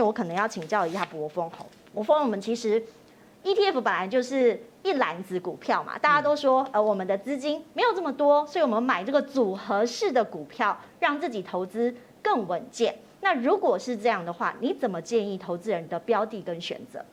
我可能要请教一下博峰吼，博峰，我们其实 ETF 本来就是一篮子股票嘛，大家都说呃我们的资金没有这么多，所以我们买这个组合式的股票，让自己投资更稳健。那如果是这样的话，你怎么建议投资人的标的跟选择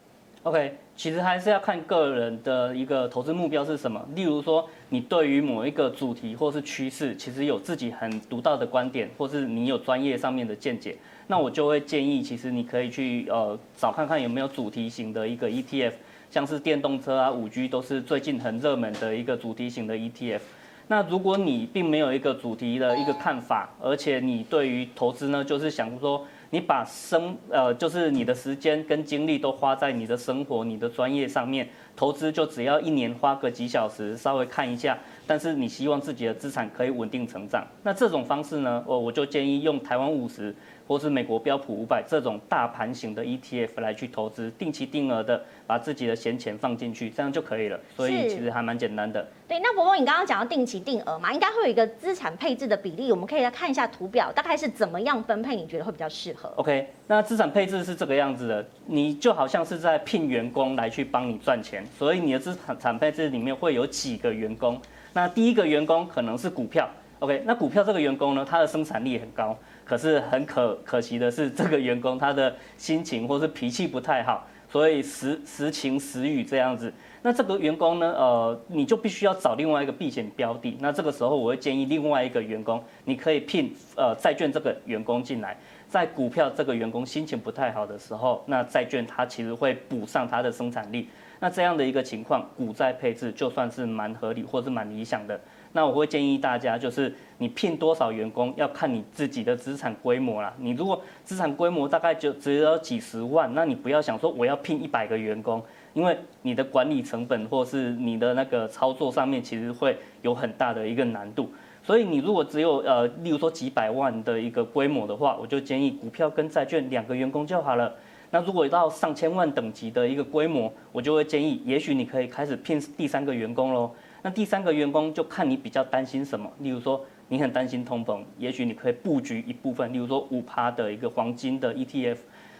？OK，其实还是要看个人的一个投资目标是什么。例如说，你对于某一个主题或是趋势，其实有自己很独到的观点，或是你有专业上面的见解，那我就会建议，其实你可以去呃找看看有没有主题型的一个 ETF，像是电动车啊、五 G 都是最近很热门的一个主题型的 ETF。那如果你并没有一个主题的一个看法，而且你对于投资呢，就是想说你把生呃，就是你的时间跟精力都花在你的生活、你的专业上面，投资就只要一年花个几小时稍微看一下，但是你希望自己的资产可以稳定成长，那这种方式呢，我我就建议用台湾五十。或是美国标普五百这种大盘型的 ETF 来去投资，定期定额的把自己的闲钱放进去，这样就可以了。所以其实还蛮简单的。对，那伯伯，你刚刚讲到定期定额嘛，应该会有一个资产配置的比例，我们可以来看一下图表，大概是怎么样分配？你觉得会比较适合？OK，那资产配置是这个样子的，你就好像是在聘员工来去帮你赚钱，所以你的资产配置里面会有几个员工。那第一个员工可能是股票，OK，那股票这个员工呢，他的生产力很高。可是很可可惜的是，这个员工他的心情或是脾气不太好，所以时时晴时雨这样子。那这个员工呢，呃，你就必须要找另外一个避险标的。那这个时候我会建议另外一个员工，你可以聘呃债券这个员工进来，在股票这个员工心情不太好的时候，那债券它其实会补上它的生产力。那这样的一个情况，股债配置就算是蛮合理或是蛮理想的。那我会建议大家，就是你聘多少员工要看你自己的资产规模啦。你如果资产规模大概就只有几十万，那你不要想说我要聘一百个员工，因为你的管理成本或是你的那个操作上面其实会有很大的一个难度。所以你如果只有呃，例如说几百万的一个规模的话，我就建议股票跟债券两个员工就好了。那如果到上千万等级的一个规模，我就会建议，也许你可以开始聘第三个员工喽。那第三个员工就看你比较担心什么，例如说你很担心通膨，也许你可以布局一部分，例如说五趴的一个黄金的 ETF，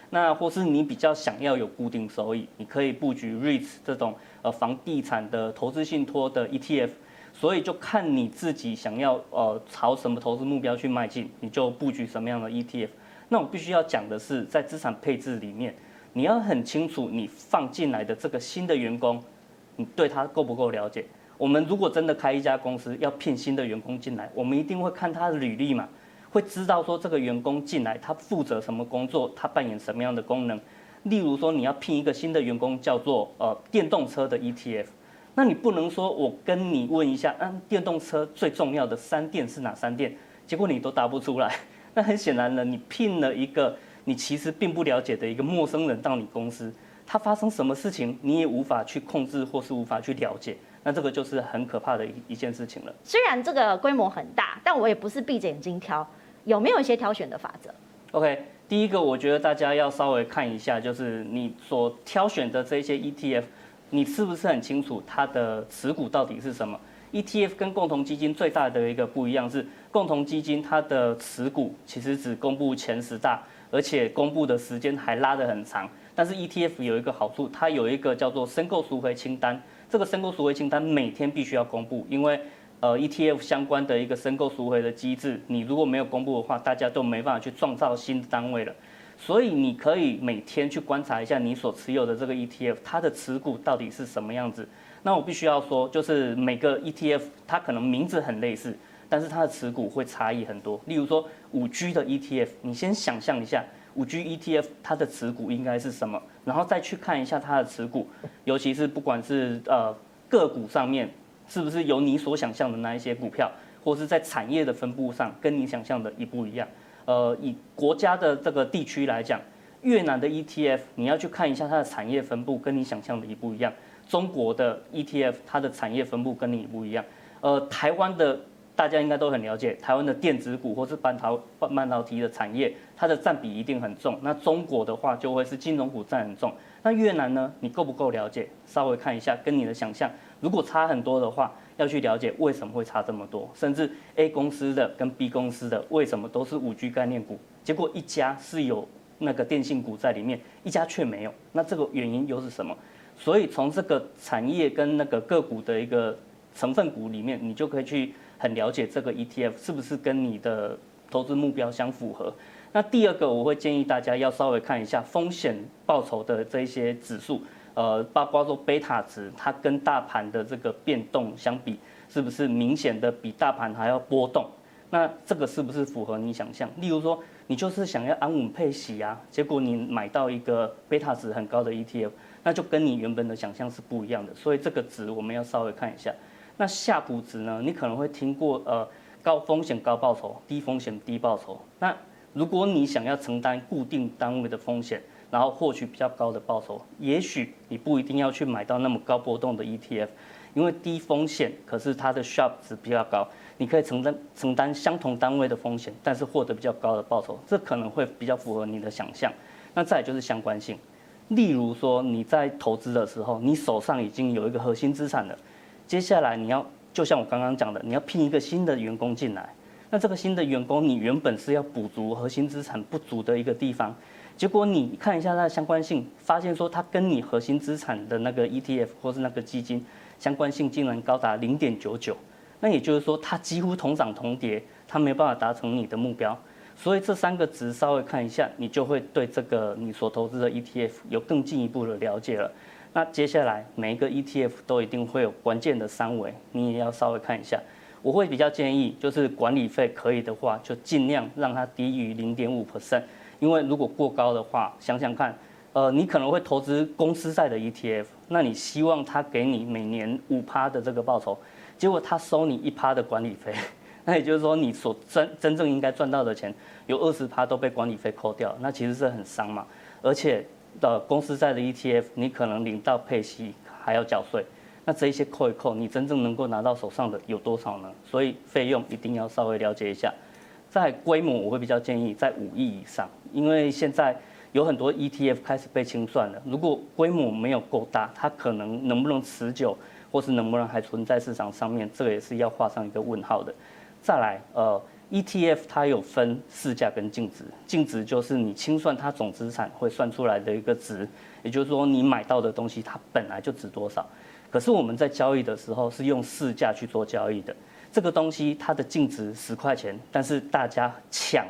那或是你比较想要有固定收益，你可以布局 REITs 这种呃房地产的投资信托的 ETF，所以就看你自己想要呃朝什么投资目标去迈进，你就布局什么样的 ETF。那我必须要讲的是，在资产配置里面，你要很清楚你放进来的这个新的员工，你对他够不够了解？我们如果真的开一家公司，要聘新的员工进来，我们一定会看他的履历嘛，会知道说这个员工进来他负责什么工作，他扮演什么样的功能。例如说你要聘一个新的员工，叫做呃电动车的 ETF，那你不能说我跟你问一下，嗯，电动车最重要的三电是哪三电？结果你都答不出来，那很显然呢，你聘了一个你其实并不了解的一个陌生人到你公司，他发生什么事情你也无法去控制或是无法去了解。那这个就是很可怕的一一件事情了。虽然这个规模很大，但我也不是闭着眼睛挑，有没有一些挑选的法则？OK，第一个我觉得大家要稍微看一下，就是你所挑选的这些 ETF，你是不是很清楚它的持股到底是什么？ETF 跟共同基金最大的一个不一样是，共同基金它的持股其实只公布前十大，而且公布的时间还拉得很长。但是 ETF 有一个好处，它有一个叫做申购赎回清单。这个申购赎回清单每天必须要公布，因为呃 ETF 相关的一个申购赎回的机制，你如果没有公布的话，大家都没办法去创造新的单位了。所以你可以每天去观察一下你所持有的这个 ETF，它的持股到底是什么样子。那我必须要说，就是每个 ETF 它可能名字很类似，但是它的持股会差异很多。例如说五 G 的 ETF，你先想象一下。五 G ETF 它的持股应该是什么？然后再去看一下它的持股，尤其是不管是呃个股上面，是不是有你所想象的那一些股票，或是在产业的分布上跟你想象的一不一样？呃，以国家的这个地区来讲，越南的 ETF 你要去看一下它的产业分布跟你想象的一不一样。中国的 ETF 它的产业分布跟你不一样。呃，台湾的。大家应该都很了解，台湾的电子股或是半导半导体的产业，它的占比一定很重。那中国的话，就会是金融股占很重。那越南呢？你够不够了解？稍微看一下，跟你的想象，如果差很多的话，要去了解为什么会差这么多。甚至 A 公司的跟 B 公司的为什么都是五 G 概念股，结果一家是有那个电信股在里面，一家却没有，那这个原因又是什么？所以从这个产业跟那个个股的一个成分股里面，你就可以去很了解这个 ETF 是不是跟你的投资目标相符合。那第二个，我会建议大家要稍微看一下风险报酬的这一些指数，呃，包括说贝塔值，它跟大盘的这个变动相比，是不是明显的比大盘还要波动？那这个是不是符合你想象？例如说，你就是想要安稳配息啊，结果你买到一个贝塔值很高的 ETF。那就跟你原本的想象是不一样的，所以这个值我们要稍微看一下。那夏普值呢？你可能会听过呃高风险高报酬，低风险低报酬。那如果你想要承担固定单位的风险，然后获取比较高的报酬，也许你不一定要去买到那么高波动的 ETF，因为低风险可是它的 sharp 值比较高，你可以承担承担相同单位的风险，但是获得比较高的报酬，这可能会比较符合你的想象。那再就是相关性。例如说，你在投资的时候，你手上已经有一个核心资产了，接下来你要就像我刚刚讲的，你要聘一个新的员工进来，那这个新的员工，你原本是要补足核心资产不足的一个地方，结果你看一下它的相关性，发现说它跟你核心资产的那个 ETF 或是那个基金相关性竟然高达零点九九，那也就是说它几乎同涨同跌，它没有办法达成你的目标。所以这三个值稍微看一下，你就会对这个你所投资的 ETF 有更进一步的了解了。那接下来每一个 ETF 都一定会有关键的三维，你也要稍微看一下。我会比较建议，就是管理费可以的话，就尽量让它低于零点五 percent，因为如果过高的话，想想看，呃，你可能会投资公司债的 ETF，那你希望它给你每年五趴的这个报酬，结果它收你一趴的管理费。那也就是说，你所真真正应该赚到的钱，有二十趴都被管理费扣掉，那其实是很伤嘛。而且的公司债的 ETF，你可能领到配息还要缴税，那这一些扣一扣，你真正能够拿到手上的有多少呢？所以费用一定要稍微了解一下。在规模，我会比较建议在五亿以上，因为现在有很多 ETF 开始被清算了。如果规模没有够大，它可能能不能持久，或是能不能还存在市场上面，这个也是要画上一个问号的。再来，呃，ETF 它有分市价跟净值，净值就是你清算它总资产会算出来的一个值，也就是说你买到的东西它本来就值多少。可是我们在交易的时候是用市价去做交易的，这个东西它的净值十块钱，但是大家抢，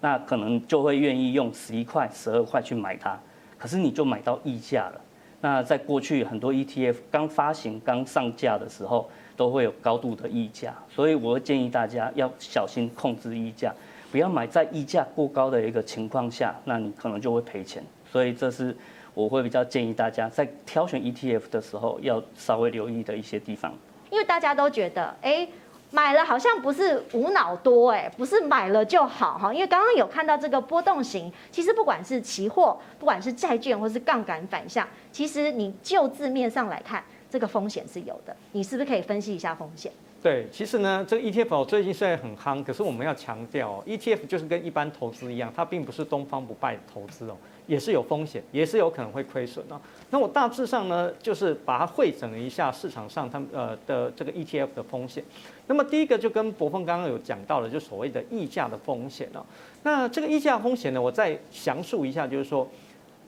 那可能就会愿意用十一块、十二块去买它，可是你就买到溢价了。那在过去很多 ETF 刚发行、刚上架的时候，都会有高度的溢价，所以我会建议大家要小心控制溢价，不要买在溢价过高的一个情况下，那你可能就会赔钱。所以这是我会比较建议大家在挑选 ETF 的时候要稍微留意的一些地方。因为大家都觉得，哎，买了好像不是无脑多，哎，不是买了就好哈。因为刚刚有看到这个波动型，其实不管是期货，不管是债券或是杠杆反向，其实你就字面上来看。这个风险是有的，你是不是可以分析一下风险？对，其实呢，这个 ETF 最近虽然很夯，可是我们要强调，ETF 就是跟一般投资一样，它并不是东方不败投资哦，也是有风险，也是有可能会亏损哦。那我大致上呢，就是把它汇整了一下市场上他们呃的这个 ETF 的风险。那么第一个就跟柏锋刚刚有讲到的，就所谓的溢价的风险哦。那这个溢价风险呢，我再详述一下，就是说。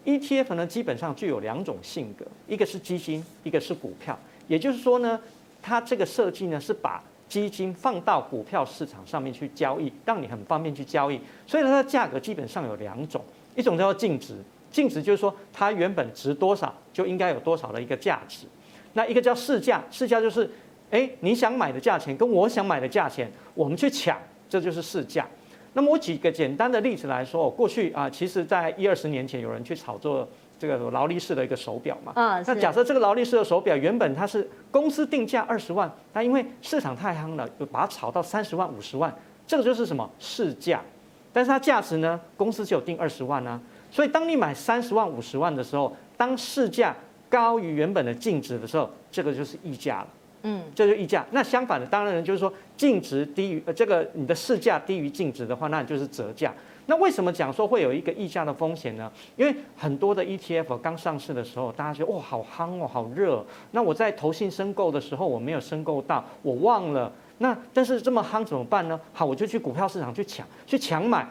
ETF 呢，基本上具有两种性格，一个是基金，一个是股票。也就是说呢，它这个设计呢是把基金放到股票市场上面去交易，让你很方便去交易。所以它的价格基本上有两种，一种叫做净值，净值就是说它原本值多少就应该有多少的一个价值。那一个叫市价，市价就是，哎，你想买的价钱跟我想买的价钱，我们去抢，这就是市价。那么我举个简单的例子来说，过去啊，其实在一二十年前，有人去炒作这个劳力士的一个手表嘛。啊，那假设这个劳力士的手表原本它是公司定价二十万，那因为市场太夯了，就把它炒到三十万、五十万，这个就是什么市价。但是它价值呢，公司只有定二十万啊。所以当你买三十万、五十万的时候，当市价高于原本的净值的时候，这个就是溢价了。嗯，这就溢价。那相反的，当然就是说净值低于呃这个你的市价低于净值的话，那就是折价。那为什么讲说会有一个溢价的风险呢？因为很多的 ETF 刚上市的时候，大家觉得哇好夯哦，好热。那我在投信申购的时候，我没有申购到，我忘了。那但是这么夯怎么办呢？好，我就去股票市场去抢，去抢买。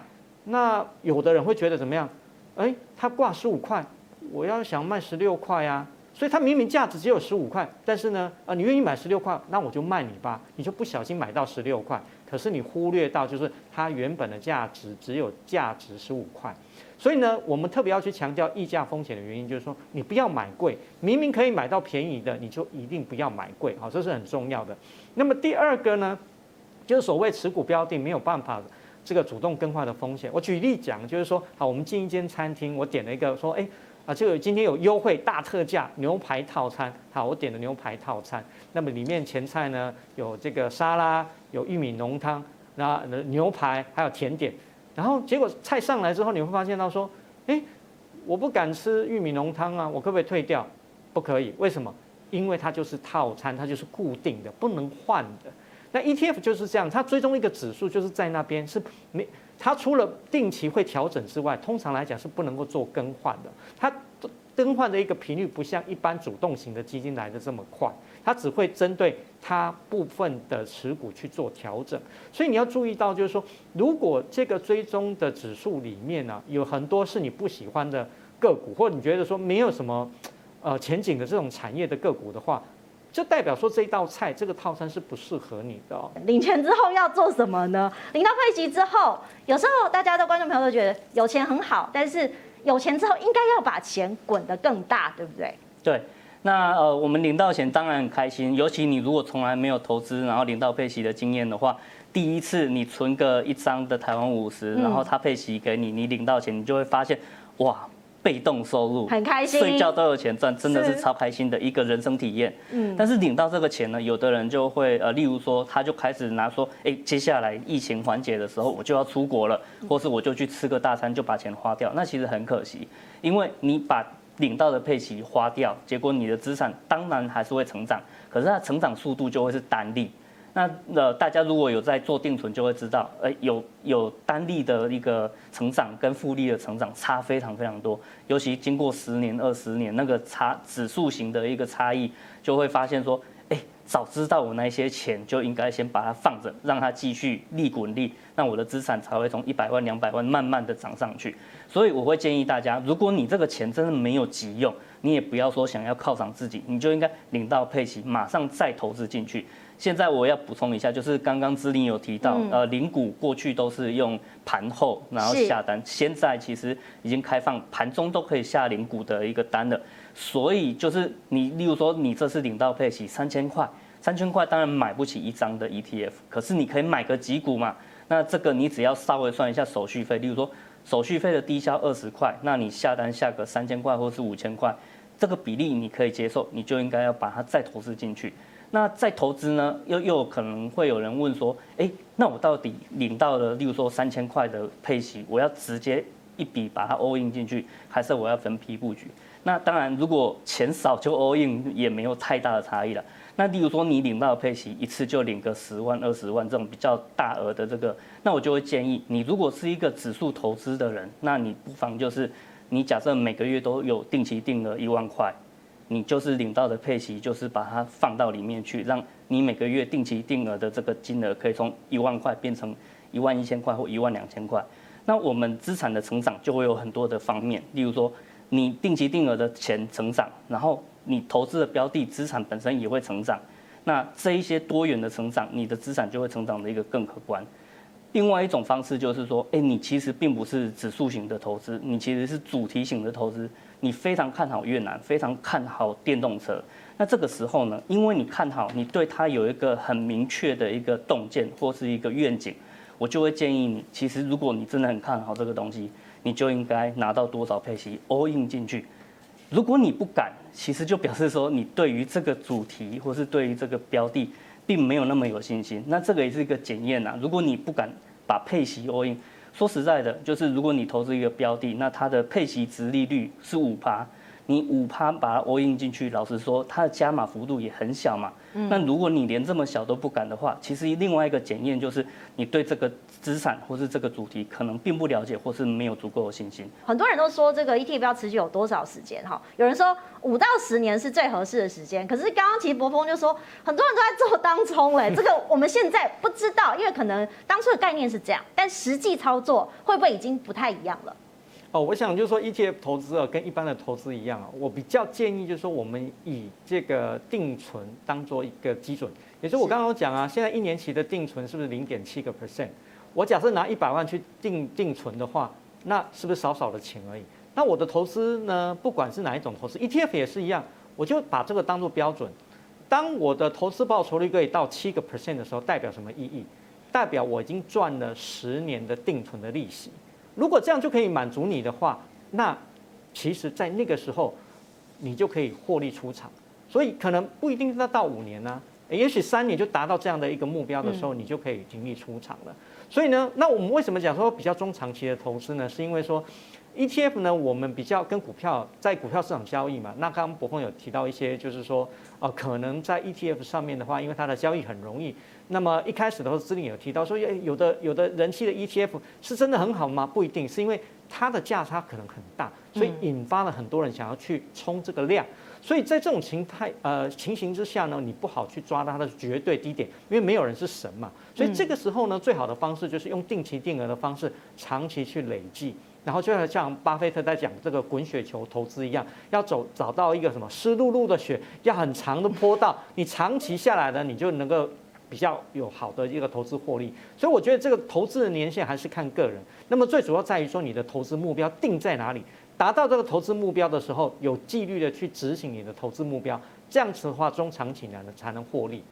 那有的人会觉得怎么样？哎，它挂十五块，我要想卖十六块啊。所以它明明价值只有十五块，但是呢，啊，你愿意买十六块，那我就卖你吧。你就不小心买到十六块，可是你忽略到就是它原本的价值只有价值十五块。所以呢，我们特别要去强调溢价风险的原因，就是说你不要买贵，明明可以买到便宜的，你就一定不要买贵，好，这是很重要的。那么第二个呢，就是所谓持股标的没有办法这个主动更换的风险。我举例讲，就是说，好，我们进一间餐厅，我点了一个说，哎。啊，这个今天有优惠大特价牛排套餐，好，我点了牛排套餐。那么里面前菜呢，有这个沙拉，有玉米浓汤，那牛排还有甜点。然后结果菜上来之后，你会发现到说，哎，我不敢吃玉米浓汤啊，我可不可以退掉？不可以，为什么？因为它就是套餐，它就是固定的，不能换的。那 ETF 就是这样，它追踪一个指数，就是在那边是没。它除了定期会调整之外，通常来讲是不能够做更换的。它更换的一个频率不像一般主动型的基金来的这么快，它只会针对它部分的持股去做调整。所以你要注意到，就是说，如果这个追踪的指数里面呢，有很多是你不喜欢的个股，或者你觉得说没有什么呃前景的这种产业的个股的话。就代表说这一道菜这个套餐是不适合你的哦。领钱之后要做什么呢？领到配息之后，有时候大家的观众朋友都觉得有钱很好，但是有钱之后应该要把钱滚得更大，对不对？对，那呃，我们领到钱当然很开心，尤其你如果从来没有投资，然后领到配息的经验的话，第一次你存个一张的台湾五十，然后他配息给你，你领到钱，你就会发现，哇。被动收入很开心，睡觉都有钱赚，真的是超开心的一个人生体验。嗯，但是领到这个钱呢，有的人就会呃，例如说，他就开始拿说，哎，接下来疫情缓解的时候，我就要出国了，或是我就去吃个大餐，就把钱花掉。那其实很可惜，因为你把领到的配息花掉，结果你的资产当然还是会成长，可是它成长速度就会是单利。那呃，大家如果有在做定存，就会知道，哎，有有单利的一个成长跟复利的成长差非常非常多，尤其经过十年、二十年，那个差指数型的一个差异，就会发现说，哎，早知道我那些钱就应该先把它放着，让它继续利滚利，那我的资产才会从一百万、两百万慢慢的涨上去。所以我会建议大家，如果你这个钱真的没有急用，你也不要说想要犒赏自己，你就应该领到配息，马上再投资进去。现在我要补充一下，就是刚刚芝瓴有提到，呃，领股过去都是用盘后然后下单，现在其实已经开放盘中都可以下领股的一个单了。所以就是你，例如说你这次领到配息三千块，三千块当然买不起一张的 ETF，可是你可以买个几股嘛。那这个你只要稍微算一下手续费，例如说手续费的低消二十块，那你下单下个三千块或是五千块，这个比例你可以接受，你就应该要把它再投资进去。那再投资呢，又又可能会有人问说，哎，那我到底领到了，例如说三千块的配息，我要直接一笔把它 all in 进去，还是我要分批布局？那当然，如果钱少就 all in 也没有太大的差异了。那例如说你领到的配息一次就领个十万、二十万这种比较大额的这个，那我就会建议你，如果是一个指数投资的人，那你不妨就是你假设每个月都有定期定额一万块。你就是领到的配息，就是把它放到里面去，让你每个月定期定额的这个金额可以从一万块变成一万一千块或一万两千块。那我们资产的成长就会有很多的方面，例如说你定期定额的钱成长，然后你投资的标的资产本身也会成长。那这一些多元的成长，你的资产就会成长的一个更可观。另外一种方式就是说，哎，你其实并不是指数型的投资，你其实是主题型的投资。你非常看好越南，非常看好电动车。那这个时候呢，因为你看好，你对它有一个很明确的一个洞见或是一个愿景，我就会建议你，其实如果你真的很看好这个东西，你就应该拿到多少配息 all in 进去。如果你不敢，其实就表示说你对于这个主题或是对于这个标的并没有那么有信心。那这个也是一个检验呐。如果你不敢把配息 all in。说实在的，就是如果你投资一个标的，那它的配息值利率是五趴，你五趴把它 all in 进去，老实说，它的加码幅度也很小嘛。嗯。那如果你连这么小都不敢的话，其实另外一个检验就是你对这个资产或是这个主题可能并不了解，或是没有足够的信心。很多人都说这个 ETF 要持续有多少时间？哈，有人说五到十年是最合适的时间。可是刚刚其实博峰就说，很多人都在做当冲嘞。这个我们现在不知道，因为可能当初的概念是这样，但实际操作会不会已经不太一样了？哦，我想就是说 ETF 投资啊，跟一般的投资一样啊，我比较建议就是说，我们以这个定存当做一个基准，也就是我刚刚讲啊，现在一年期的定存是不是零点七个 percent？我假设拿一百万去定定存的话，那是不是少少的钱而已？那我的投资呢，不管是哪一种投资，ETF 也是一样，我就把这个当做标准。当我的投资报酬率可以到七个 percent 的时候，代表什么意义？代表我已经赚了十年的定存的利息。如果这样就可以满足你的话，那其实，在那个时候，你就可以获利出场。所以可能不一定要到五年呢、啊。也许三年就达到这样的一个目标的时候，你就可以盈利出场了。所以呢，那我们为什么讲说比较中长期的投资呢？是因为说 ETF 呢，我们比较跟股票在股票市场交易嘛。那刚刚博峰有提到一些，就是说，呃，可能在 ETF 上面的话，因为它的交易很容易。那么一开始的时候，司令有提到说，有的有的人气的 ETF 是真的很好吗？不一定，是因为它的价差可能很大，所以引发了很多人想要去冲这个量。所以在这种情态呃情形之下呢，你不好去抓到它的绝对低点，因为没有人是神嘛。所以这个时候呢，最好的方式就是用定期定额的方式，长期去累计，然后就像巴菲特在讲这个滚雪球投资一样，要走找到一个什么湿漉漉的雪，要很长的坡道，你长期下来呢，你就能够比较有好的一个投资获利。所以我觉得这个投资的年限还是看个人。那么最主要在于说你的投资目标定在哪里。达到这个投资目标的时候，有纪律的去执行你的投资目标，这样子的话，中长期呢才能获利。